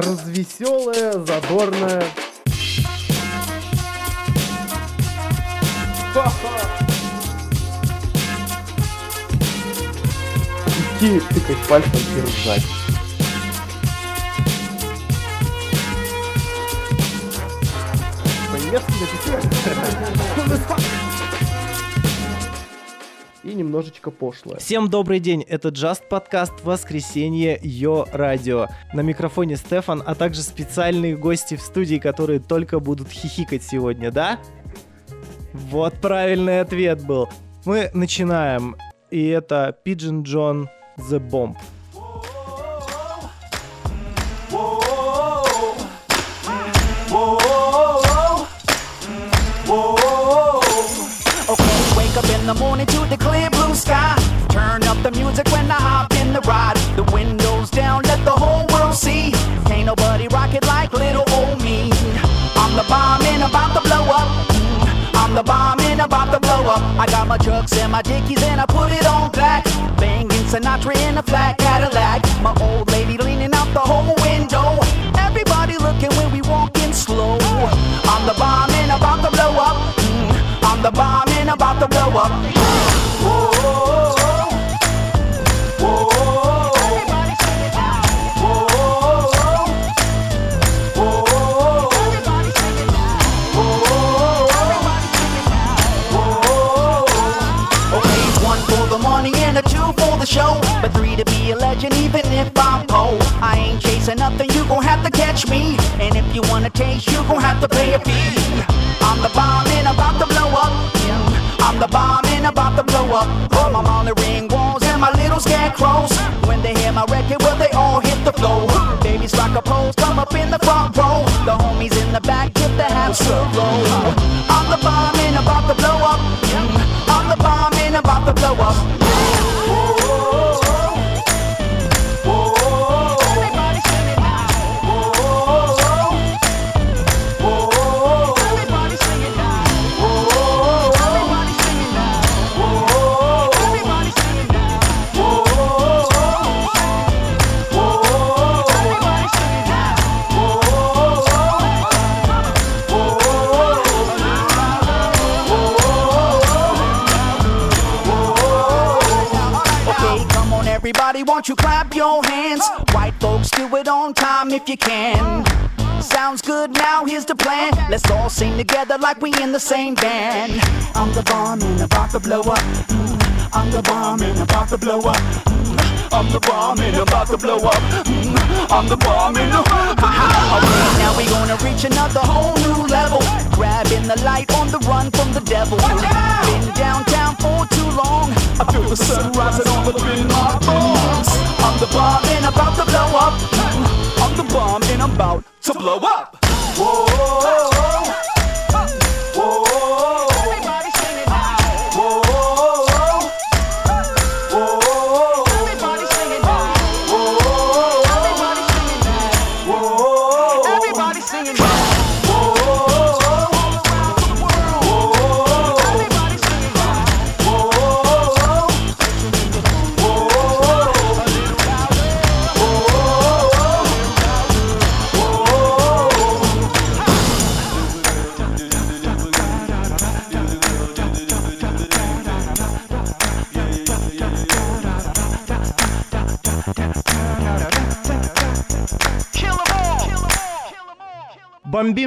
развеселая, задорная. Идти тыкать пальцем и ржать. И немножечко пошлое. Всем добрый день, это Just подкаст «Воскресенье Йо Радио». На микрофоне Стефан, а также специальные гости в студии, которые только будут хихикать сегодня, да? Вот правильный ответ был. Мы начинаем, и это Pigeon John The Bomb. Okay, wake up in the morning sky. Turn up the music when I hop in the ride. The windows down, let the whole world see. Ain't nobody rock it like little old me. I'm the bomb and about to blow up. I'm the bomb and about to blow up. I got my trucks and my dickies and I put it on black. Banging Sinatra in a flat Cadillac. My old lady leaning out the whole window. Everybody looking when we walking slow. I'm the bomb and about to blow up. I'm the bomb and about to blow up. Whoa, show, but three to be a legend even if I'm poor. I ain't chasing nothing, you gon' have to catch me, and if you wanna taste, you gon' have to pay a fee. I'm the bomb and about to blow up. I'm the bomb and about to blow up. I'm on the ring walls little scarecrows. When they hear my record, well they all hit the floor. Babies rock a pose, come up in the front row. The homies in the back get the half low. I'm the bomb and about to blow up. I'm the bomb and about to blow up. Your hands? White folks, do it on time if you can. Sounds good, now here's the plan. Let's all sing together like we in the same band. I'm the bomb and about to blow up. Mm, I'm the bomb and about to blow up. Mm, I'm the bomb and about to blow up. Mm, I'm the bomb and Okay, now we gonna reach another whole new level. Grabbing the light on the run from the devil. Been downtown for too long. I feel the sun rising the bomb and about to blow up. I'm the bomb and I'm about to blow up.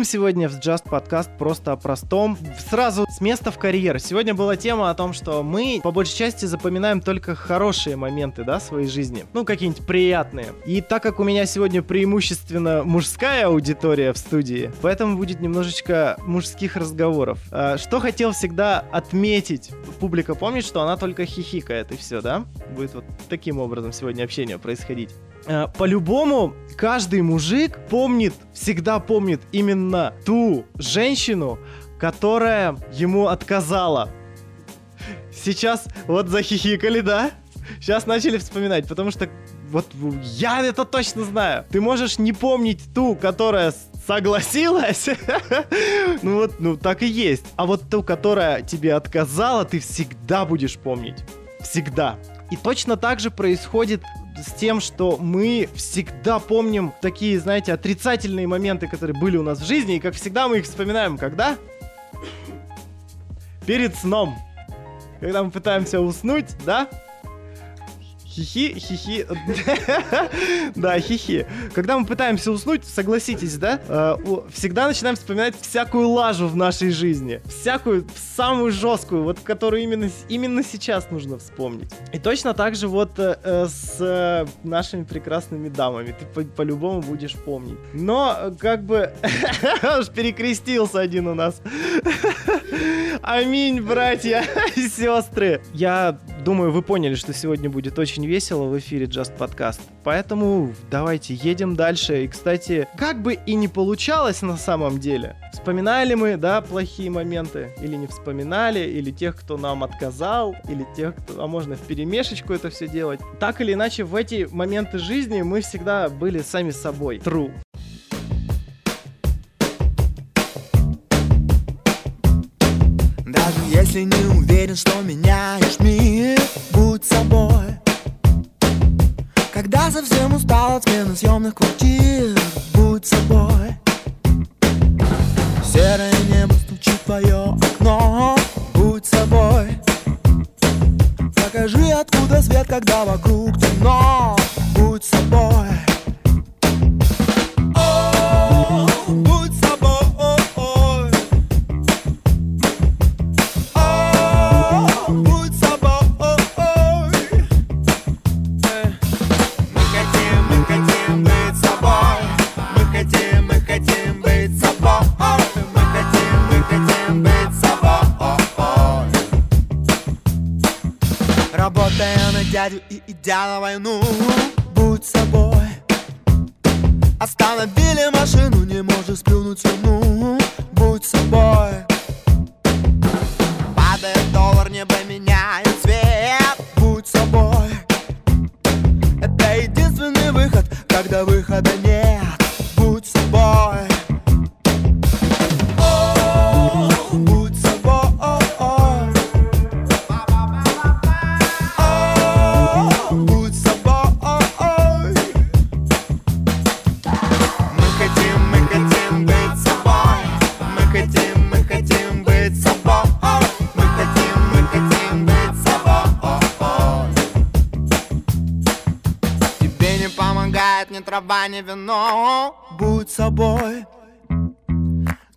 Бомбим сегодня в Just подкаст просто о простом. Сразу места в карьер. Сегодня была тема о том, что мы по большей части запоминаем только хорошие моменты, да, своей жизни. Ну, какие-нибудь приятные. И так как у меня сегодня преимущественно мужская аудитория в студии, поэтому будет немножечко мужских разговоров. А, Что хотел всегда отметить. Публика помнит, что она только хихикает и все, да? Будет вот таким образом сегодня общение происходить. Э, По-любому, каждый мужик помнит, всегда помнит именно ту женщину, которая ему отказала. Сейчас вот захихикали, да? Сейчас начали вспоминать, потому что вот я это точно знаю. Ты можешь не помнить ту, которая согласилась. Ну вот, ну так и есть. А вот ту, которая тебе отказала, ты всегда будешь помнить. Всегда. И точно так же происходит с тем, что мы всегда помним такие, знаете, отрицательные моменты, которые были у нас в жизни, и как всегда мы их вспоминаем, когда? Перед сном. Когда мы пытаемся уснуть, да? Хихи, хихи. Да, хихи. Когда мы пытаемся уснуть, согласитесь, да? э, Всегда начинаем вспоминать всякую лажу в нашей жизни. Всякую, самую жесткую, вот которую именно, именно сейчас нужно вспомнить. И точно так же вот э, э, с нашими прекрасными дамами. Ты по- по-любому будешь помнить. Но, как бы, уж перекрестился один у нас. Аминь, братья и сестры. Я думаю, вы поняли, что сегодня будет очень весело в эфире Just Podcast. Поэтому давайте едем дальше. И, кстати, как бы и не получалось на самом деле, вспоминали мы, да, плохие моменты, или не вспоминали, или тех, кто нам отказал, или тех, кто, а можно в перемешечку это все делать. Так или иначе, в эти моменты жизни мы всегда были сами собой. True. Даже если не уверен, что меняешь мир Будь собой Когда совсем устал от смены съемных квартир Будь собой. Серое небо стучит в твое окно Будь собой. Покажи, откуда свет, когда вокруг темно Будь собой ни вино Будь собой.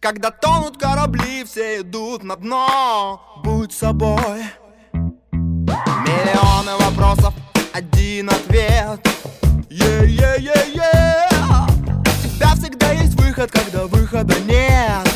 Когда тонут корабли, все идут на дно Будь собой. Миллионы вопросов, один ответ. Е-е-е-е У тебя всегда есть выход, когда выхода нет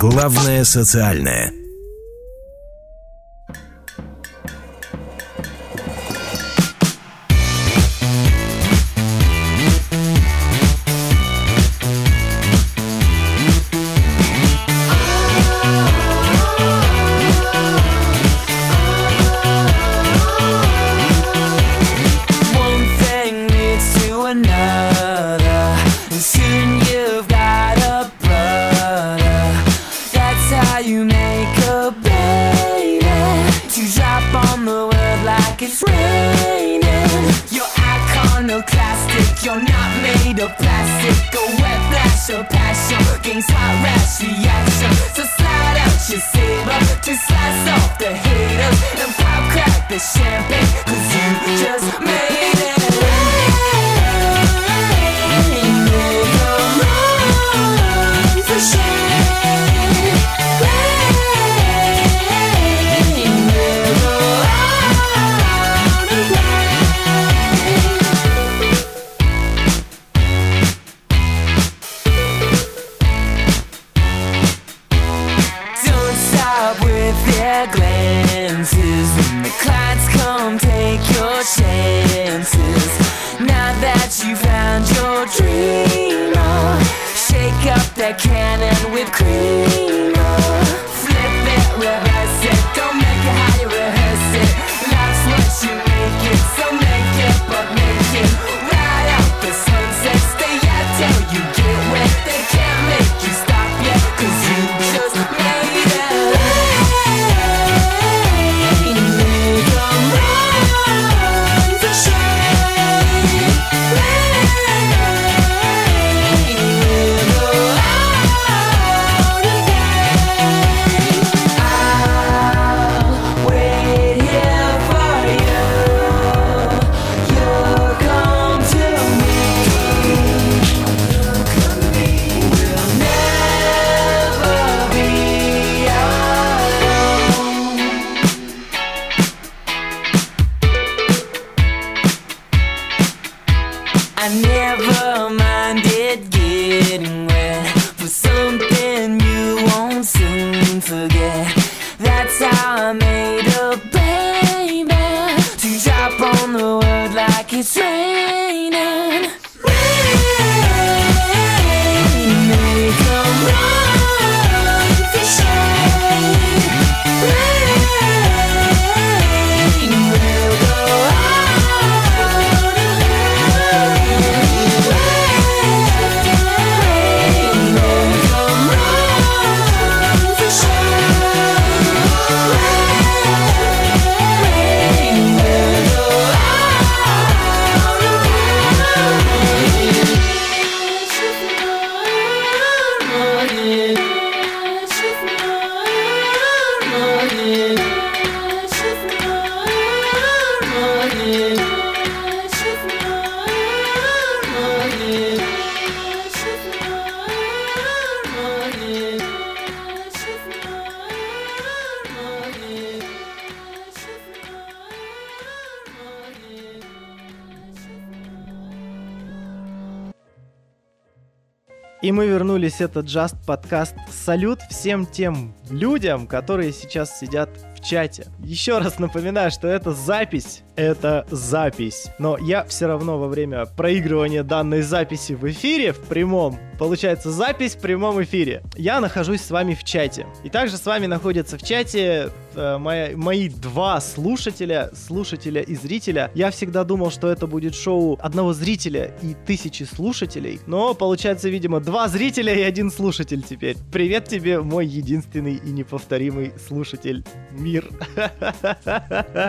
Главное социальное. И мы вернулись, это Just подкаст. Салют всем тем людям, которые сейчас сидят в чате. Еще раз напоминаю, что это запись, это запись. Но я все равно во время проигрывания данной записи в эфире, в прямом, получается запись в прямом эфире, я нахожусь с вами в чате. И также с вами находятся в чате э, моя- мои два слушателя, слушателя и зрителя. Я всегда думал, что это будет шоу одного зрителя и тысячи слушателей, но получается, видимо, два зрителя и один слушатель теперь. Привет тебе, мой единственный и неповторимый слушатель мир.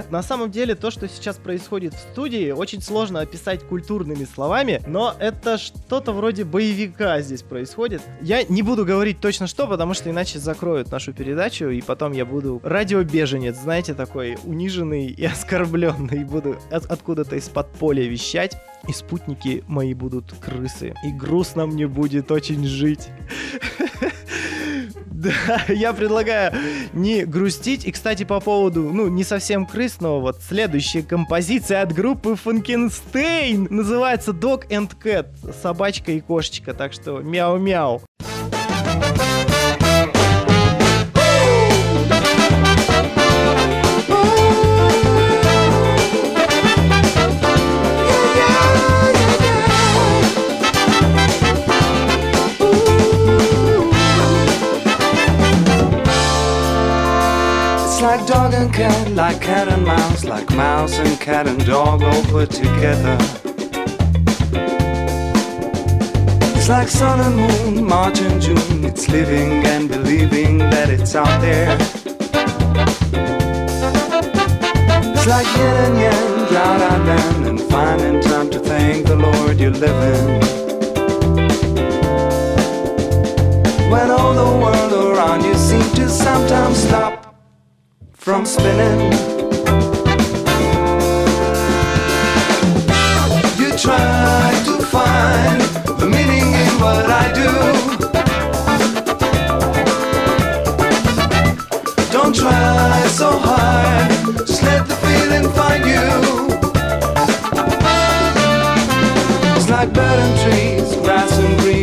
На самом деле, то, что сейчас происходит в студии, очень сложно описать культурными словами, но это что-то вроде боевика здесь происходит. Я не буду говорить точно что, потому что иначе закроют нашу передачу, и потом я буду радиобеженец, знаете, такой униженный и оскорбленный, буду от- откуда-то из-под поля вещать. И спутники мои будут крысы. И грустно мне будет очень жить. Да, я предлагаю не грустить. И, кстати, по поводу, ну, не совсем крыс, но вот следующая композиция от группы Фанкенстейн называется Dog and Cat. Собачка и кошечка, так что мяу-мяу. like cat and mouse, like mouse and cat and dog all put together. It's like sun and moon, March and June, it's living and believing that it's out there. It's like yin and yang, drought and land, and finding time to thank the Lord you're living. When all the world around you seems to sometimes stop from spinning. You try to find the meaning in what I do. Don't try so hard, just let the feeling find you. It's like bird and trees, grass and green,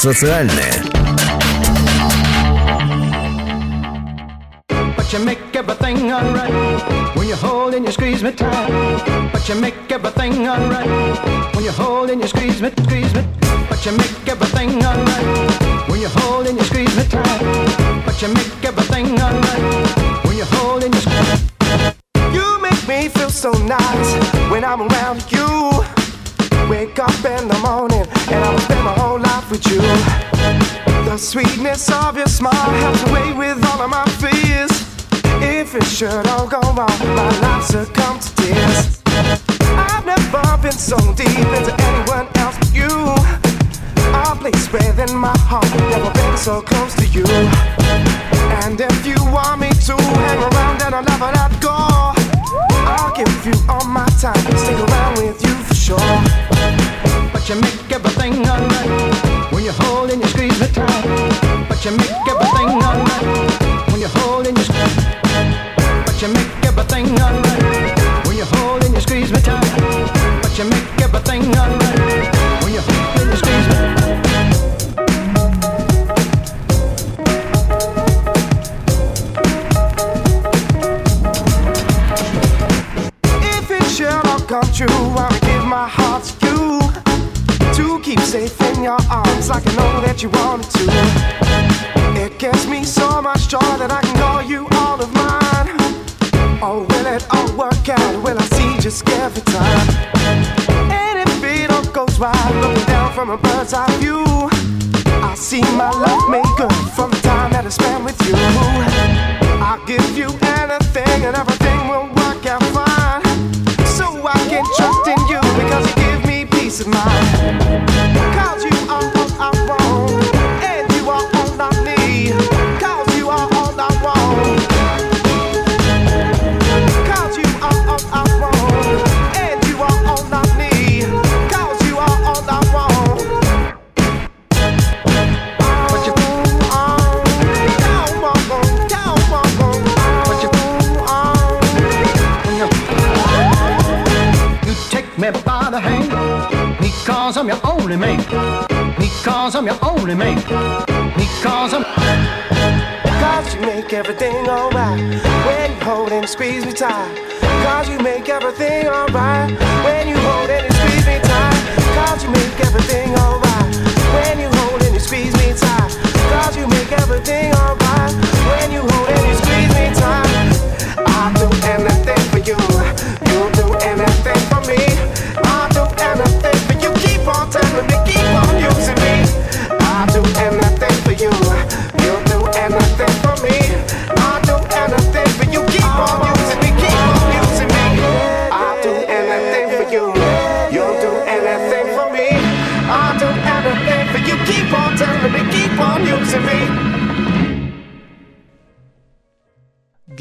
социальное. But you make everything alright when you hold and you squeeze me tight. But you make everything alright when you hold and you squeeze me, squeeze me. But you make everything alright when you hold and you squeeze me tight. But you make everything alright when you hold and you squeeze. You make me feel so nice when I'm around you. Wake up in the morning and I'll spend my whole life with you. The sweetness of your smile helps away with all of my fears. If it should all go wrong, my life succumbs to tears. I've never been so deep into anyone else but you. A place within my heart, never been so close to you. And if you want me to hang around and I'll never let go, I'll give you all my time, stick around with you sure. But you make everything alright when you hold and you squeeze me tight. But you make everything alright when you hold and you squeeze. But you make everything alright when you hold and you squeeze me tight. But you make everything alright keep safe in your arms like I know that you wanted to. It gives me so much joy that I can call you all of mine. Oh, will it all work out? Will I see just every time? And if it all goes right, looking down from a bird's eye view, I see my love maker from the time that I spent with you. I'll give you anything and everything will work out fine. So I can trust in you because you give me peace of mind. Only mate. Because I'm your only mate. Because I'm. Cause you make everything alright when you hold and squeeze me tight. Cause you make everything alright when you hold and you squeeze me tight. Cause you make everything alright when you hold and squeeze me tight. Cause you make everything alright when you hold and you squeeze me tight. I'll do anything for you. You'll do anything for me. Keep on telling me, keep on using me. I'll do anything for you.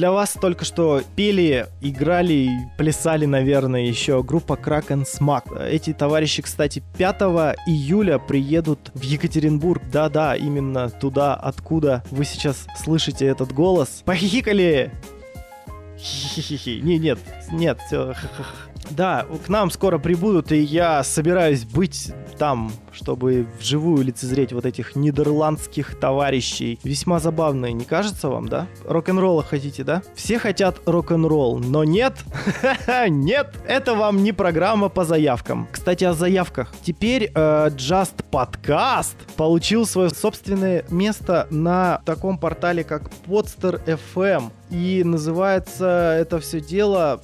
Для вас только что пели, играли и плясали, наверное, еще группа Kraken Smack. Эти товарищи, кстати, 5 июля приедут в Екатеринбург. Да-да, именно туда, откуда вы сейчас слышите этот голос. Похихикали! Хи-хи-хи. Не, нет, нет, все. Да, к нам скоро прибудут, и я собираюсь быть там, чтобы вживую лицезреть вот этих нидерландских товарищей. Весьма забавные, не кажется вам, да? Рок-н-ролла хотите, да? Все хотят рок-н-ролл, но нет, нет, это вам не программа по заявкам. Кстати, о заявках. Теперь э, Just Podcast получил свое собственное место на таком портале, как Podster FM. И называется это все дело,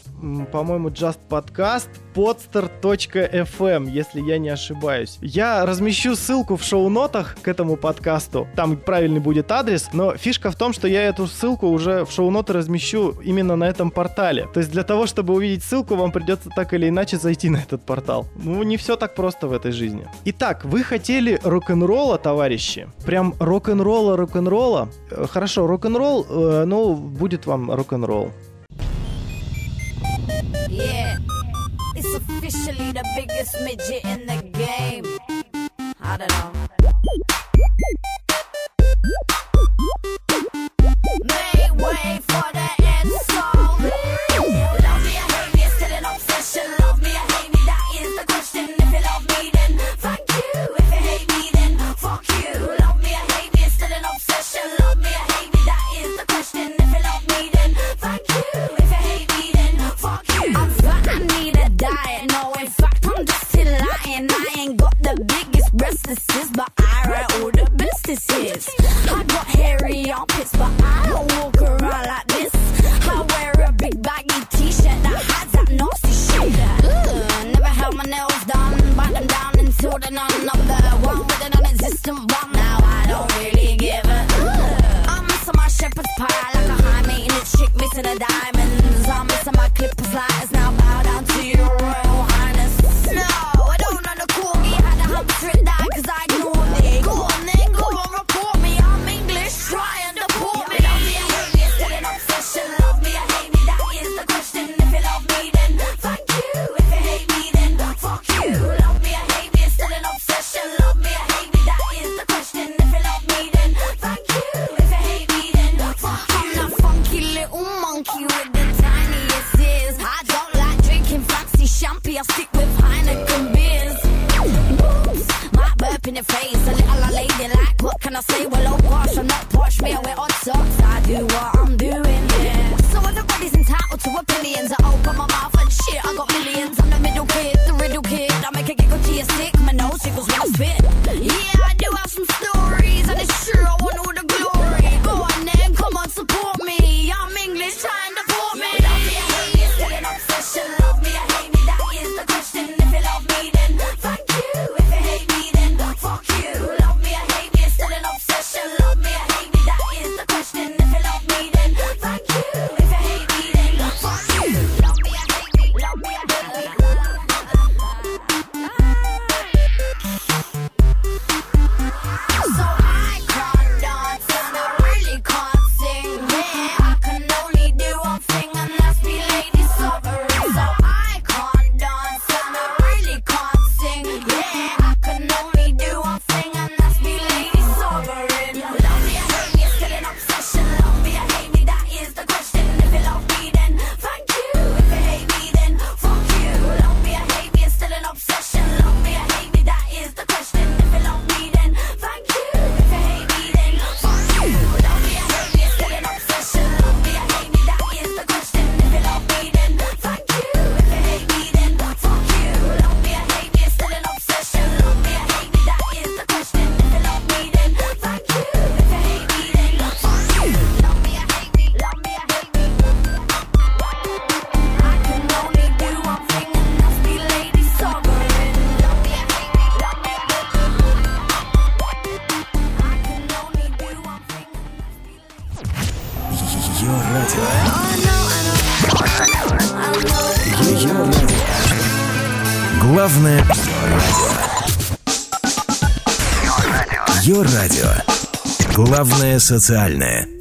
по-моему, Just Podcast podster.fm, если я не ошибаюсь. Я размещу ссылку в шоу-нотах к этому подкасту. Там правильный будет адрес, но фишка в том, что я эту ссылку уже в шоу-ноты размещу именно на этом портале. То есть для того, чтобы увидеть ссылку, вам придется так или иначе зайти на этот портал. Ну, не все так просто в этой жизни. Итак, вы хотели рок-н-ролла, товарищи? Прям рок-н-ролла, рок-н-ролла? Э, Хорошо, рок-н-ролл, э, ну, будет вам рок-н-ролл. Yeah, it's officially the biggest midget in the game. I don't know. Главное радио. Ее радио. Главное социальное.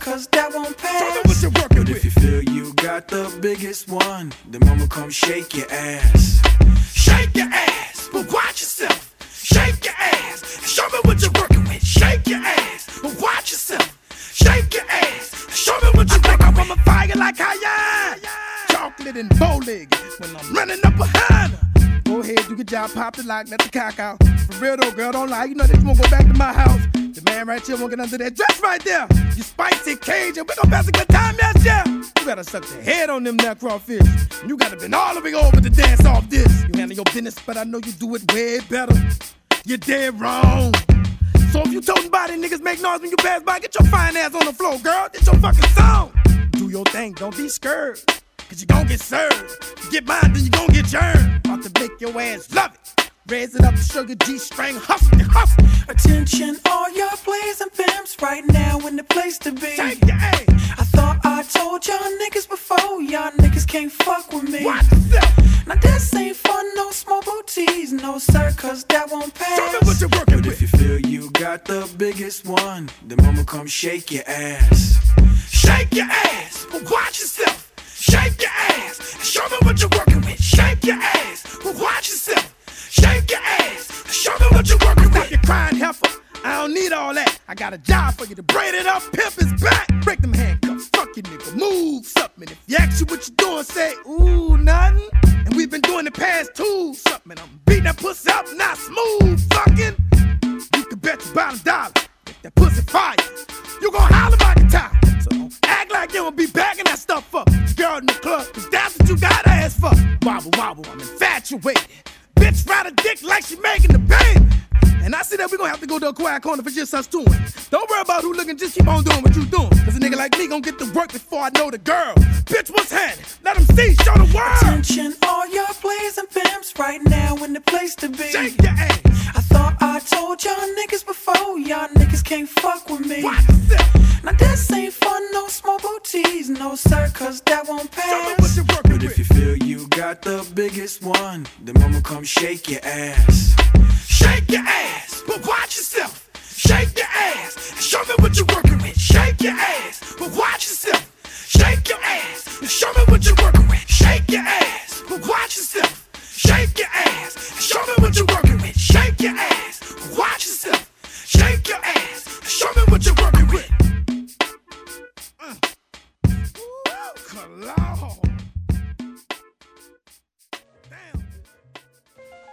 Cause that won't Show me what you're working But if you feel you got the biggest one, then mama come shake your ass. Shake your ass, but watch yourself. Shake your ass, show me what you're working with. Shake your ass, but watch yourself. Shake your ass, show me what you're working with. I'm a fire like Cayenne. Chocolate and bow legged when I'm running up behind her. Go ahead, do your job, pop the lock, let the cock out. For real though, girl, don't lie. You know that you won't go back to my house. The man right here won't get under that dress right there. You spicy Cajun, we gon' pass a good time, yes, yeah. You gotta suck the head on them neck crawfish. And you gotta been all the way over to dance off this. You handle your business, but I know you do it way better. You're dead wrong. So if you toting body niggas make noise when you pass by, get your fine ass on the floor, girl. Get your fucking song. Do your thing, don't be scared. Cause you gon' get served. You get mine, then you gon' get churned. About to make your ass love it. Raise it up sugar G string, hustle, you hustle. Attention, all your players and pimps right now in the place to be. Shake your ass. I thought I told y'all niggas before, y'all niggas can't fuck with me. Yourself. Now this ain't fun, no small booties, no sir, cause that won't pass. Show me what you're working But with. if you feel you got the biggest one, then mama come shake your ass. Shake your ass, but watch yourself. Shake your ass, and show me what you're working with. Shake your ass, but watch yourself. Shake your ass, and show me what you're working with. Stop your crying heifer. I don't need all that. I got a job for you to braid it up, pimp his back. Break them handcuffs, fuck you nigga, move something. If you ask you what you doing, say, ooh, nothing. And we've been doing the past two, something. I'm beating that pussy up, not smooth, fucking. You can bet your bottom dollar. That pussy fire, you gon' holler by the time. So don't act like you don't be bagging that stuff up. Girl in the club, cause that's what you got ass for. Wobble, wobble, I'm infatuated. Bitch ride a dick like she making the baby. And I see that we gonna have to go to a quiet corner for just us two. Don't worry about who looking, just keep on doing what you doing. Cause a nigga like me gon' get to work before I know the girl. Bitch, what's happening? Let them see, show the world. Attention, all your players and pimps right now in the place to be. Shake your ass. I thought I told y'all niggas before, y'all niggas can't fuck with me. Now this ain't fun, no small booties, no sir, cause that won't Show me what pass. you're working But if you feel you got the biggest one, then mama come shake your ass. Shake your ass, but watch yourself. Shake your ass, and show me what you're working with. Shake your ass, but watch yourself. Shake your ass, and show me what you're working with. Shake your ass, but watch yourself. Shake your ass, and show me what you're working with. Shake your ass, but watch yourself. Shake your ass, and show me what you're working with. Uh.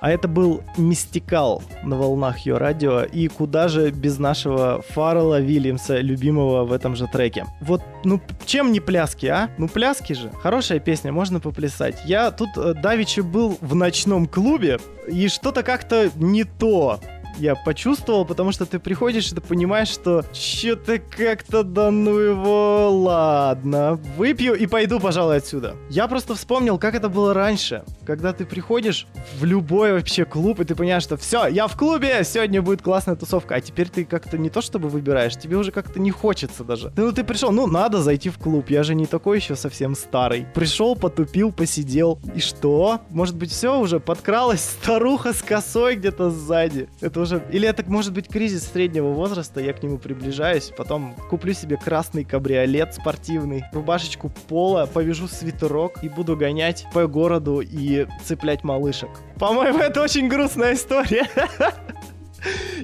А это был Мистикал на волнах ее радио. И куда же без нашего Фаррелла Вильямса, любимого в этом же треке. Вот, ну, чем не пляски, а? Ну, пляски же. Хорошая песня, можно поплясать. Я тут э, давеча был в ночном клубе, и что-то как-то не то. Я почувствовал, потому что ты приходишь и ты понимаешь, что что-то как-то да ну его, ладно, выпью и пойду, пожалуй, отсюда. Я просто вспомнил, как это было раньше, когда ты приходишь в любой вообще клуб, и ты понимаешь, что все, я в клубе, сегодня будет классная тусовка, а теперь ты как-то не то чтобы выбираешь, тебе уже как-то не хочется даже. Ну ты пришел, ну надо зайти в клуб, я же не такой еще совсем старый. Пришел, потупил, посидел, и что? Может быть все уже подкралась старуха с косой где-то сзади. Это уже... Или это может быть кризис среднего возраста, я к нему приближаюсь, потом куплю себе красный кабриолет спортивный, рубашечку пола, повяжу свитерок и буду гонять по городу и цеплять малышек. По-моему, это очень грустная история.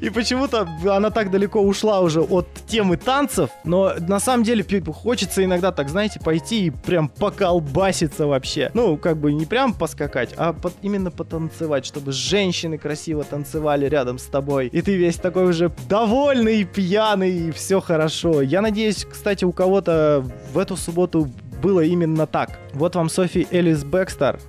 И почему-то она так далеко ушла уже от темы танцев, но на самом деле хочется иногда так, знаете, пойти и прям поколбаситься вообще. Ну, как бы не прям поскакать, а под- именно потанцевать, чтобы женщины красиво танцевали рядом с тобой. И ты весь такой уже довольный, пьяный, и все хорошо. Я надеюсь, кстати, у кого-то в эту субботу было именно так. Вот вам Софи Элис Бекстер.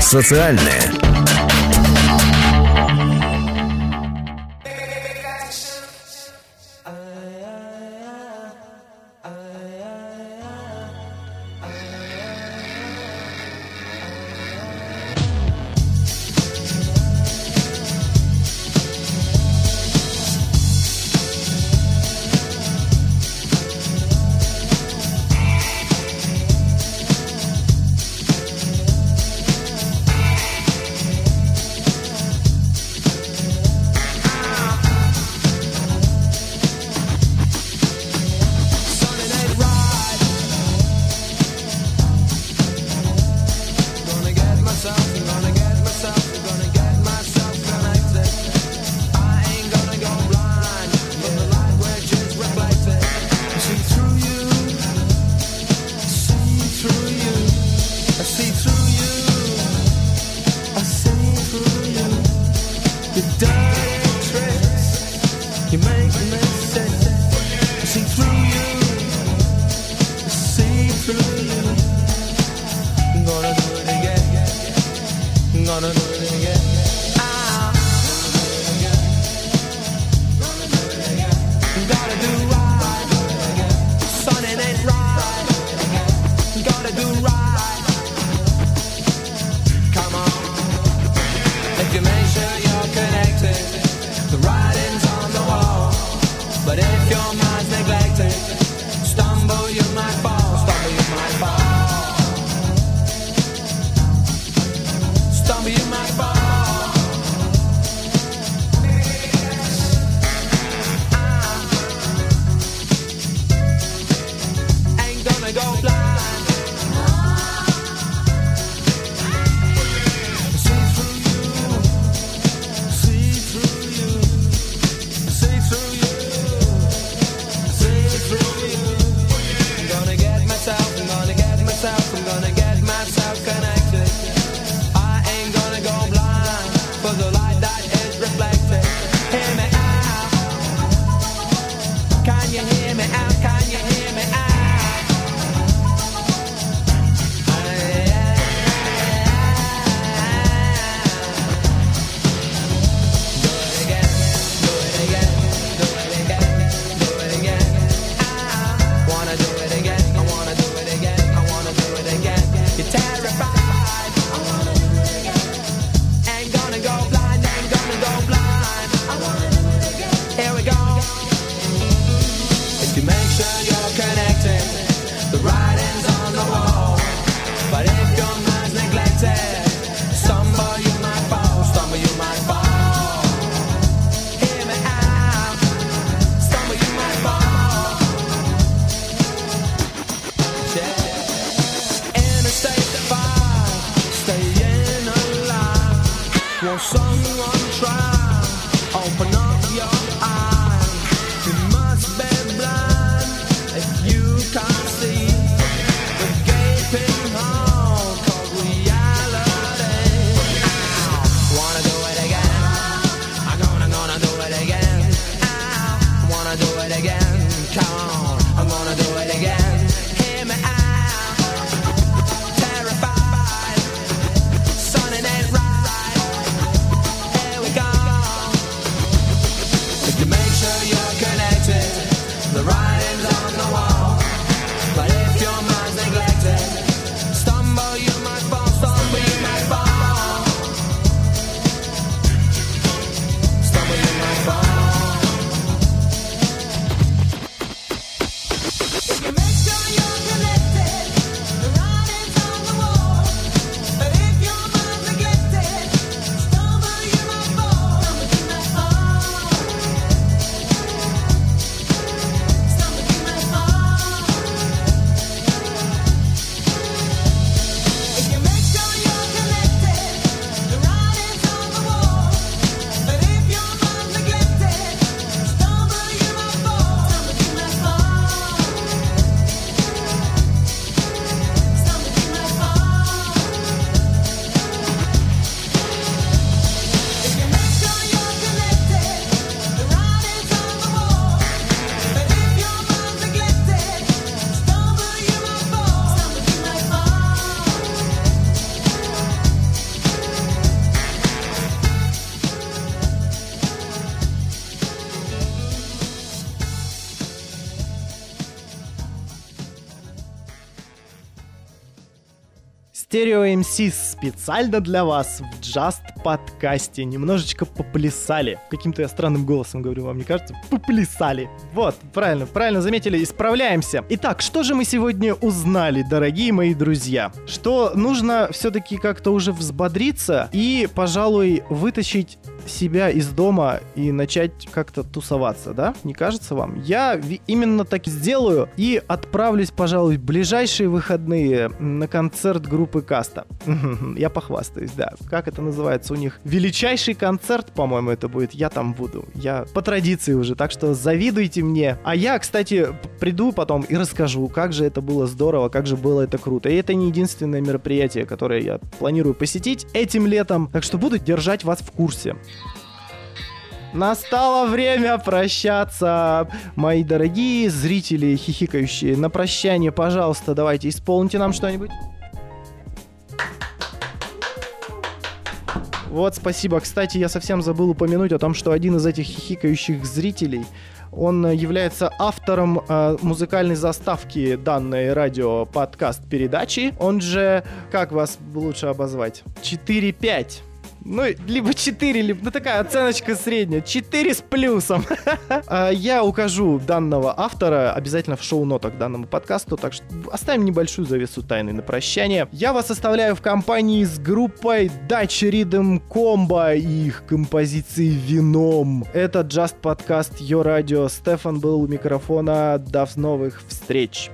Социальное. Yeah. MC специально для вас в Just подкасте немножечко поплясали. Каким-то я странным голосом говорю вам, не кажется? Поплясали. Вот, правильно, правильно заметили, исправляемся. Итак, что же мы сегодня узнали, дорогие мои друзья? Что нужно все-таки как-то уже взбодриться и, пожалуй, вытащить себя из дома и начать как-то тусоваться, да? Не кажется вам? Я именно так и сделаю и отправлюсь, пожалуй, в ближайшие выходные на концерт группы Каста. Я похвастаюсь, да. Как это называется у них? Величайший концерт, по-моему, это будет. Я там буду. Я по традиции уже, так что завидуйте мне. А я, кстати, приду потом и расскажу, как же это было здорово, как же было это круто. И это не единственное мероприятие, которое я планирую посетить этим летом. Так что буду держать вас в курсе. Настало время прощаться, мои дорогие зрители хихикающие. На прощание, пожалуйста, давайте исполните нам что-нибудь. Вот, спасибо. Кстати, я совсем забыл упомянуть о том, что один из этих хихикающих зрителей, он является автором э, музыкальной заставки данной радио-подкаст-передачи. Он же, как вас лучше обозвать? 4-5. Ну, либо 4, либо ну, такая оценочка средняя. 4 с плюсом. А, Я укажу данного автора обязательно в шоу-нотах данному подкасту, так что оставим небольшую завесу тайны на прощание. Я вас оставляю в компании с группой Dutch Rhythm Combo и их композицией Вином. Это Just Podcast Йо Радио. Стефан был у микрофона. До новых встреч.